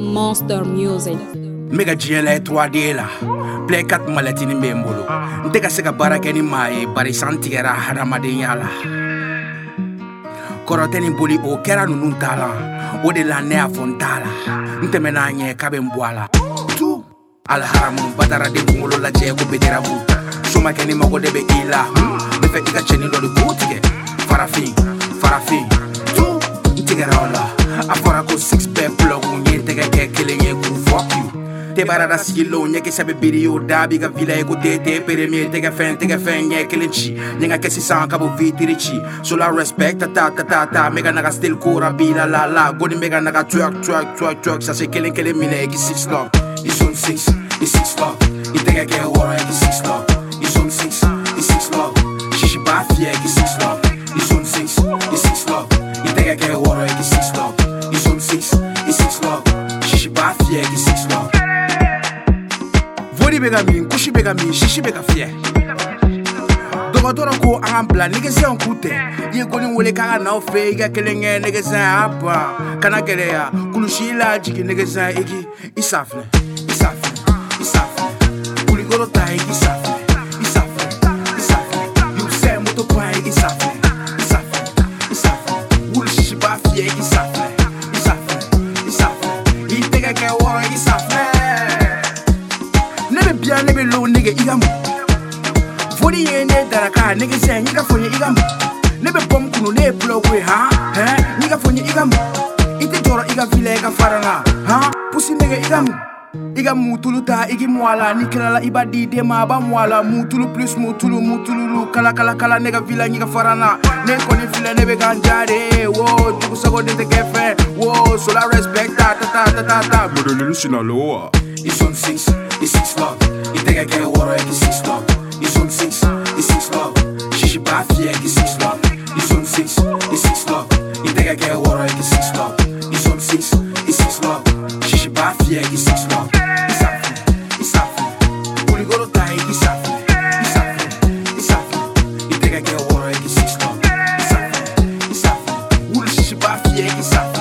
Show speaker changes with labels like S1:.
S1: Monster Music n bɛ ka 3D la Play 4 malɛtinin bɛ n bolo n tɛ ka se ka baara kɛ ni bari san tigɛra hadamadenya la kɔrɔ tɛ nin boli o kɛra ninnu ta la o de la ne y'a fɔ n t'a la
S2: la aliharamu badaraden kunkolo lajɛ ko bederabu so ma mago de bɛ i la n bɛ fɛ i bara la sigilo ɲɛ kisɛ bɛ biri o da b'i ka vila ye ko tete peremie tɛgɛ fɛn tɛgɛ fɛn ɲɛ kelen ci ɲɛ ka kɛ sisan ka bɔ vitiri ci sola respect ta ta ka ta ta mɛ ka naga stil kora bi la la la goni mɛ ka naga tuyak tuyak tuyak tuyak sase kelen kelen minɛ i ki six lock i zone six is six lock i tɛgɛ kɛ wɔɔrɔ i ki six lock i zone six is six lock sisi b'a fiyɛ ki six lock i zone six is six lock i tɛgɛ kɛ wɔɔrɔ i ki six lock i zone six is six lock sisi b'a fiyɛ ki six lock
S3: biri bɛ ka min kusi bɛ ka min sisi bɛ ka fiyɛ dɔgɔtɔrɔ ko an ka bila nɛgɛsɛnw k'u tɛ i ye koni wele k'a ka n'aw fɛ i ka kelen kɛ nɛgɛsɛn a ban kana gɛlɛya kulusi la jigin nɛgɛsɛn iki i safinɛ i
S2: safinɛ i safinɛ kulikoro ta iki safinɛ
S3: ya nebe lo nege igamu Fodi ye ne daraka nege se nika fonye igamu Nebe pom kunu ne plo kwe ha Nika fonye igamu Ite toro iga file ega faranga Pusi nege igamu i ka mutulu ta i ki mɔ a la ni kilala i b'a di den ma a b'a mɔ a la mutulu plus mutulu mutululu kalakalakala ne ka vila ɲiga fara na ne kɔni filɛ ne be kan ja de
S2: wo
S3: jugusago de tɛ kɛ fɛn wo sola respect ta ta ta ta ta
S4: modelilu sinaloa i
S2: zone 6 i 6 love i tɛgɛ kɛ wɔrɔ ye ki 6 love i zone 6 i 6 love shishi b'a fiyɛ ki 6 love i zone 6 i 6 love i tɛgɛ kɛ wɔrɔ ye ki 6 love i zone 6 yeah, six one. It's happening, it's happening. Only go to die, it's happening, it's happening, You think six one. It's happening, it's happening. Only she